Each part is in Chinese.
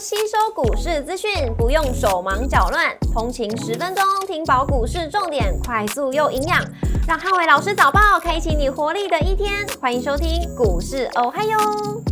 吸收股市资讯，不用手忙脚乱，通勤十分钟听饱股市重点，快速又营养，让汉伟老师早报开启你活力的一天。欢迎收听股市哦嗨哟，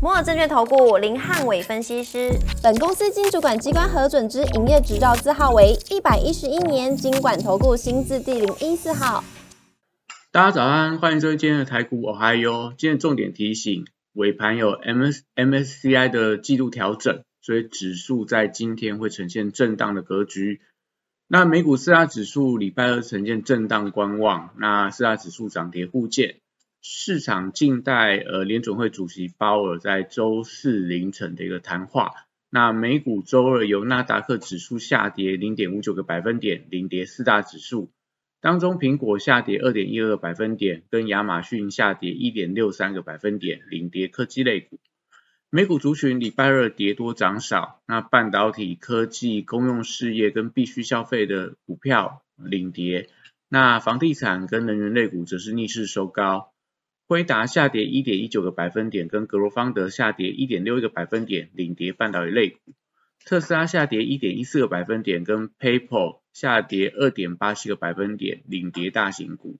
摩尔证券投顾林汉伟分析师，本公司经主管机关核准之营业执照字号为一百一十一年经管投顾新字第零一四号。大家早安，欢迎收听今天的台股哦嗨哟。今天重点提醒。尾盘有 M S M S C I 的季度调整，所以指数在今天会呈现震荡的格局。那美股四大指数礼拜二呈现震荡观望，那四大指数涨跌互见。市场静待呃联准会主席鲍尔在周四凌晨的一个谈话。那美股周二由纳达克指数下跌零点五九个百分点，领跌四大指数。当中，苹果下跌二点一二个百分点，跟亚马逊下跌一点六三个百分点，领跌科技类股。美股族群礼拜二跌多涨少，那半导体、科技、公用事业跟必须消费的股票领跌，那房地产跟能源类股则是逆势收高。辉达下跌一点一九个百分点，跟格罗方德下跌一点六一个百分点，领跌半导体类股。特斯拉下跌一点一四个百分点，跟 PayPal 下跌二点八七个百分点，领跌大型股。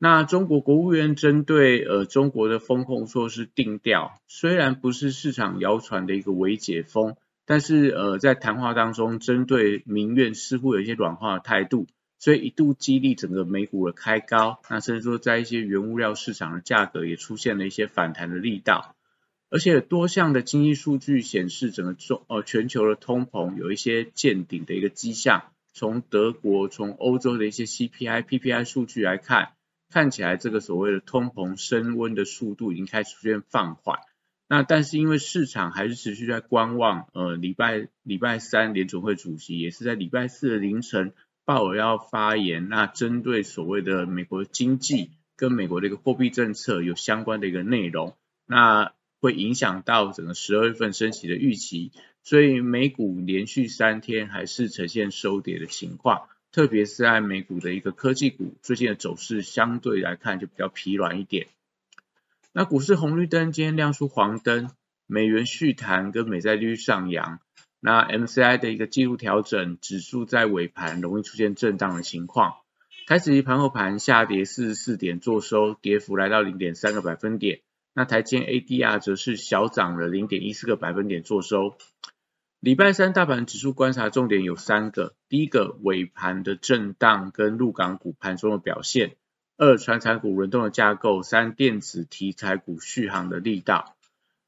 那中国国务院针对呃中国的风控措施定调，虽然不是市场谣传的一个微解封，但是呃在谈话当中，针对民怨似乎有一些软化的态度，所以一度激励整个美股的开高，那甚至说在一些原物料市场的价格也出现了一些反弹的力道。而且多项的经济数据显示，整个中呃全球的通膨有一些见顶的一个迹象。从德国、从欧洲的一些 CPI、PPI 数据来看，看起来这个所谓的通膨升温的速度已经开始出现放缓。那但是因为市场还是持续在观望，呃，礼拜礼拜三联总会主席也是在礼拜四的凌晨鲍尔要发言，那针对所谓的美国经济跟美国的一个货币政策有相关的一个内容，那。会影响到整个十二月份升息的预期，所以美股连续三天还是呈现收跌的情况，特别是在美股的一个科技股，最近的走势相对来看就比较疲软一点。那股市红绿灯今天亮出黄灯，美元续弹跟美债率上扬，那 MCI 的一个记录调整，指数在尾盘容易出现震荡的情况，台指期盘后盘下跌四十四点，做收，跌幅来到零点三个百分点。那台积 ADR 则是小涨了零点一四个百分点做收。礼拜三大盘指数观察重点有三个：第一个尾盘的震荡跟陆港股盘中的表现；二船产股轮动的架构；三电子题材股续航的力道。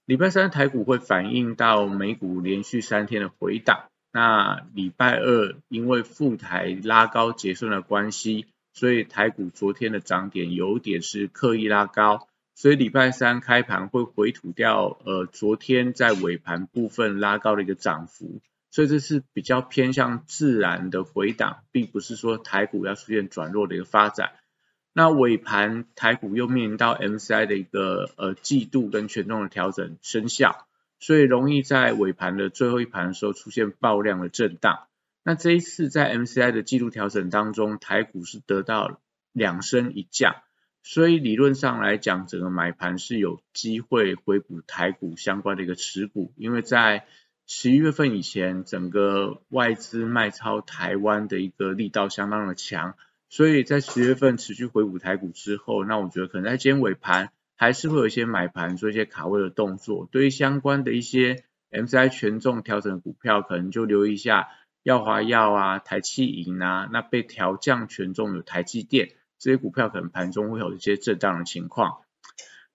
礼拜三台股会反映到美股连续三天的回档。那礼拜二因为副台拉高结算的关系，所以台股昨天的涨点有点是刻意拉高。所以礼拜三开盘会回吐掉，呃，昨天在尾盘部分拉高的一个涨幅，所以这是比较偏向自然的回档，并不是说台股要出现转弱的一个发展。那尾盘台股又面临到 MCI 的一个呃季度跟权重的调整生效，所以容易在尾盘的最后一盘的时候出现爆量的震荡。那这一次在 MCI 的季度调整当中，台股是得到两升一降。所以理论上来讲，整个买盘是有机会回补台股相关的一个持股，因为在十一月份以前，整个外资卖超台湾的一个力道相当的强，所以在十月份持续回补台股之后，那我觉得可能在今天尾盘还是会有一些买盘做一些卡位的动作，对于相关的一些 MCI 权重调整的股票，可能就留意一下耀华药啊、台气银啊，那被调降权重的台积电。这些股票可能盘中会有一些震荡的情况。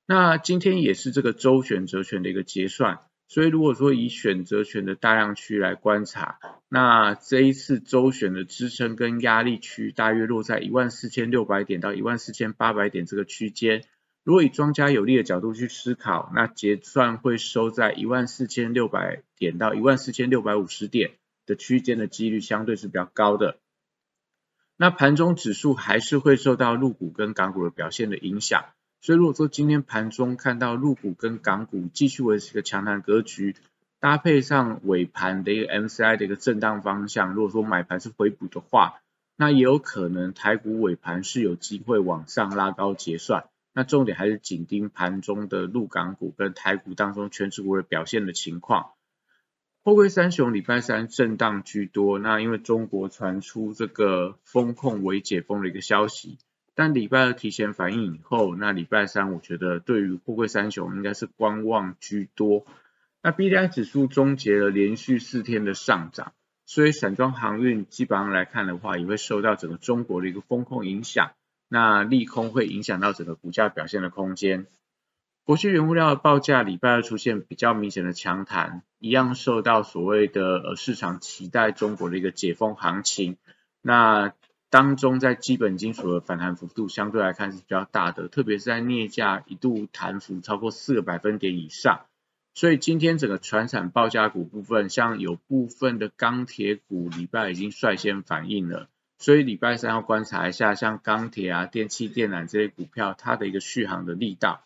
那今天也是这个周选择权的一个结算，所以如果说以选择权的大量区来观察，那这一次周选的支撑跟压力区大约落在一万四千六百点到一万四千八百点这个区间。如果以庄家有利的角度去思考，那结算会收在一万四千六百点到一万四千六百五十点的区间的几率相对是比较高的。那盘中指数还是会受到陆股跟港股的表现的影响，所以如果说今天盘中看到陆股跟港股继续维持一个强弹格局，搭配上尾盘的一个 MCI 的一个震荡方向，如果说买盘是回补的话，那也有可能台股尾盘是有机会往上拉高结算。那重点还是紧盯盘中的陆港股跟台股当中全指股的表现的情况。货柜三雄礼拜三震荡居多，那因为中国传出这个风控为解封的一个消息，但礼拜二提前反应以后，那礼拜三我觉得对于货柜三雄应该是观望居多。那 B D I 指数终结了连续四天的上涨，所以散装航运基本上来看的话，也会受到整个中国的一个风控影响，那利空会影响到整个股价表现的空间。国际原物料的报价礼拜二出现比较明显的强弹，一样受到所谓的呃市场期待中国的一个解封行情，那当中在基本金属的反弹幅度相对来看是比较大的，特别是在镍价一度弹幅超过四个百分点以上。所以今天整个船产报价股部分，像有部分的钢铁股，礼拜已经率先反应了。所以礼拜三要观察一下，像钢铁啊、电气电缆这些股票，它的一个续航的力道。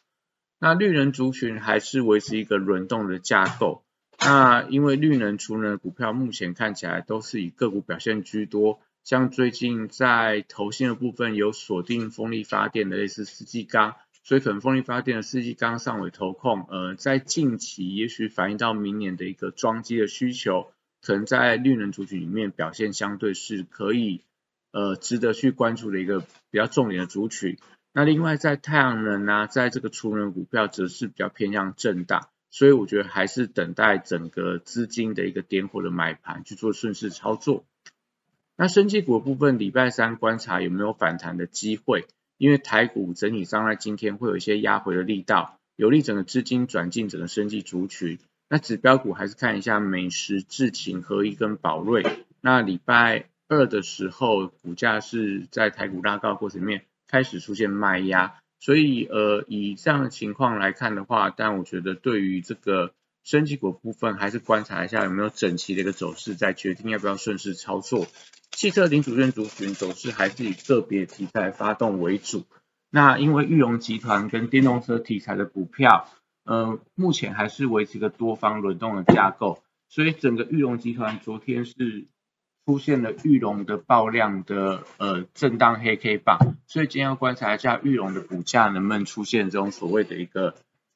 那绿能族群还是维持一个轮动的架构。那因为绿能、储能股票目前看起来都是以个股表现居多，像最近在投信的部分有锁定风力发电的类似四季钢。所以可能风力发电的四季钢上尾投控，呃，在近期也许反映到明年的一个装机的需求，可能在绿能族群里面表现相对是可以，呃，值得去关注的一个比较重点的族群。那另外在太阳能啊，在这个储能股票则是比较偏向震荡，所以我觉得还是等待整个资金的一个点火的买盘去做顺势操作。那升级股部分，礼拜三观察有没有反弹的机会。因为台股整体上在今天会有一些压回的力道，有利整个资金转进整个升级族群。那指标股还是看一下美食、智勤、合一跟宝瑞。那礼拜二的时候，股价是在台股拉高过程里面开始出现卖压，所以呃以这样的情况来看的话，但我觉得对于这个升级股部分，还是观察一下有没有整齐的一个走势，再决定要不要顺势操作。汽车零组件族群走势还是以个别题材发动为主。那因为裕隆集团跟电动车题材的股票，呃，目前还是维持一个多方轮动的架构，所以整个裕隆集团昨天是出现了裕隆的爆量的呃震荡黑 K 棒，所以今天要观察一下裕隆的股价能不能出现这种所谓的一个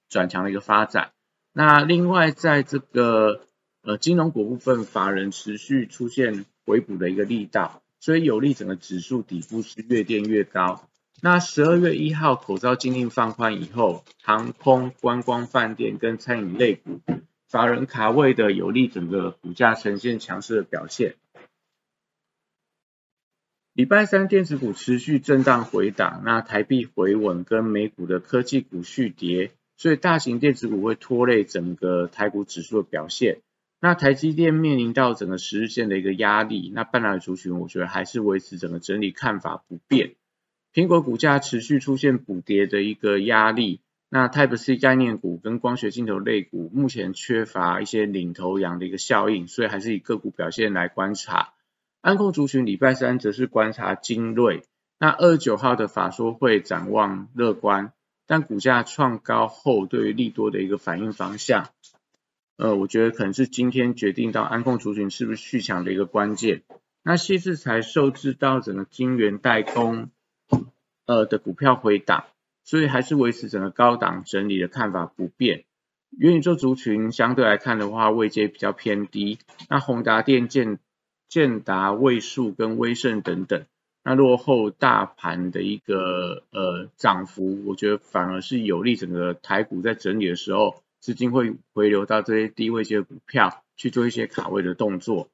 转强的一个发展。那另外在这个呃金融股部分，法人持续出现。回补的一个力道，所以有利整个指数底部是越垫越高。那十二月一号口罩禁令放宽以后，航空、观光、饭店跟餐饮类股，法人卡位的有利整个股价呈现强势的表现。礼拜三电子股持续震荡回档，那台币回稳跟美股的科技股续跌，所以大型电子股会拖累整个台股指数的表现。那台积电面临到整个十日线的一个压力，那半导体族群我觉得还是维持整个整理看法不变。苹果股价持续出现补跌的一个压力，那 Type C 概念股跟光学镜头类股目前缺乏一些领头羊的一个效应，所以还是以个股表现来观察。安控族群礼拜三则是观察精锐，那二十九号的法说会展望乐观，但股价创高后对于利多的一个反应方向。呃，我觉得可能是今天决定到安控族群是不是续强的一个关键。那细制才受制到整个晶圆代工呃的股票回档，所以还是维持整个高档整理的看法不变。元宇宙族群相对来看的话，位阶比较偏低。那宏达电、建建达、位数跟威盛等等，那落后大盘的一个呃涨幅，我觉得反而是有利整个台股在整理的时候。资金会回流到这些低位些的股票去做一些卡位的动作。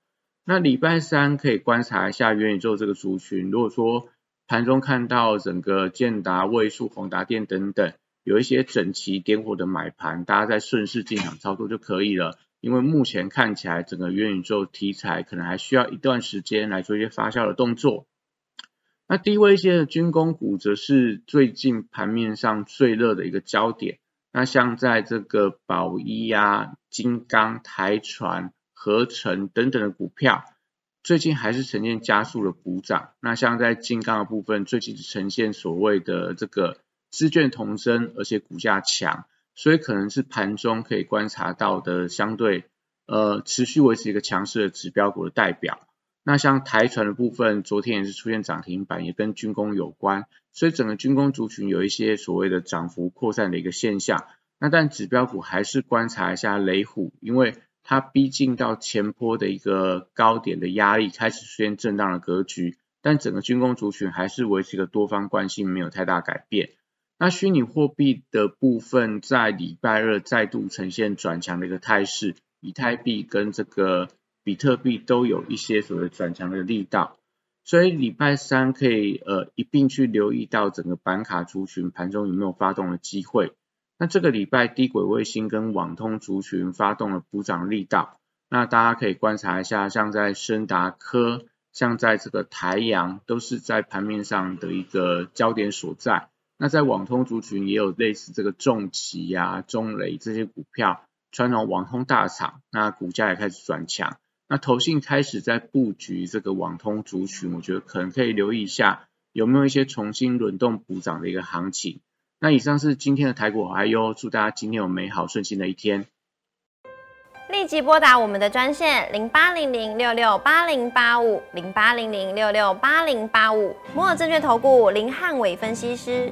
那礼拜三可以观察一下元宇宙这个族群，如果说盘中看到整个建达、位数、宏达电等等有一些整齐点火的买盘，大家在顺势进场操作就可以了。因为目前看起来整个元宇宙题材可能还需要一段时间来做一些发酵的动作。那低位阶的军工股则是最近盘面上最热的一个焦点。那像在这个宝一啊、金刚、台船、合成等等的股票，最近还是呈现加速的补涨。那像在金刚的部分，最近呈现所谓的这个资券同增，而且股价强，所以可能是盘中可以观察到的相对呃持续维持一个强势的指标股的代表。那像台船的部分，昨天也是出现涨停板，也跟军工有关，所以整个军工族群有一些所谓的涨幅扩散的一个现象。那但指标股还是观察一下雷虎，因为它逼近到前坡的一个高点的压力，开始出现震荡的格局，但整个军工族群还是维持一个多方惯性，没有太大改变。那虚拟货币的部分在礼拜二再度呈现转强的一个态势，以太币跟这个比特币都有一些所谓转强的力道，所以礼拜三可以呃一并去留意到整个板卡族群盘中有没有发动的机会。那这个礼拜低轨卫星跟网通族群发动了补涨力道，那大家可以观察一下，像在深达科，像在这个台阳，都是在盘面上的一个焦点所在。那在网通族群也有类似这个重企呀、中雷这些股票，传统网通大厂，那股价也开始转强。那投信开始在布局这个网通族群，我觉得可能可以留意一下，有没有一些重新轮动补涨的一个行情。那以上是今天的台股还有，祝大家今天有美好顺心的一天。立即拨打我们的专线零八零零六六八零八五零八零零六六八零八五摩尔证券投顾林汉伟分析师。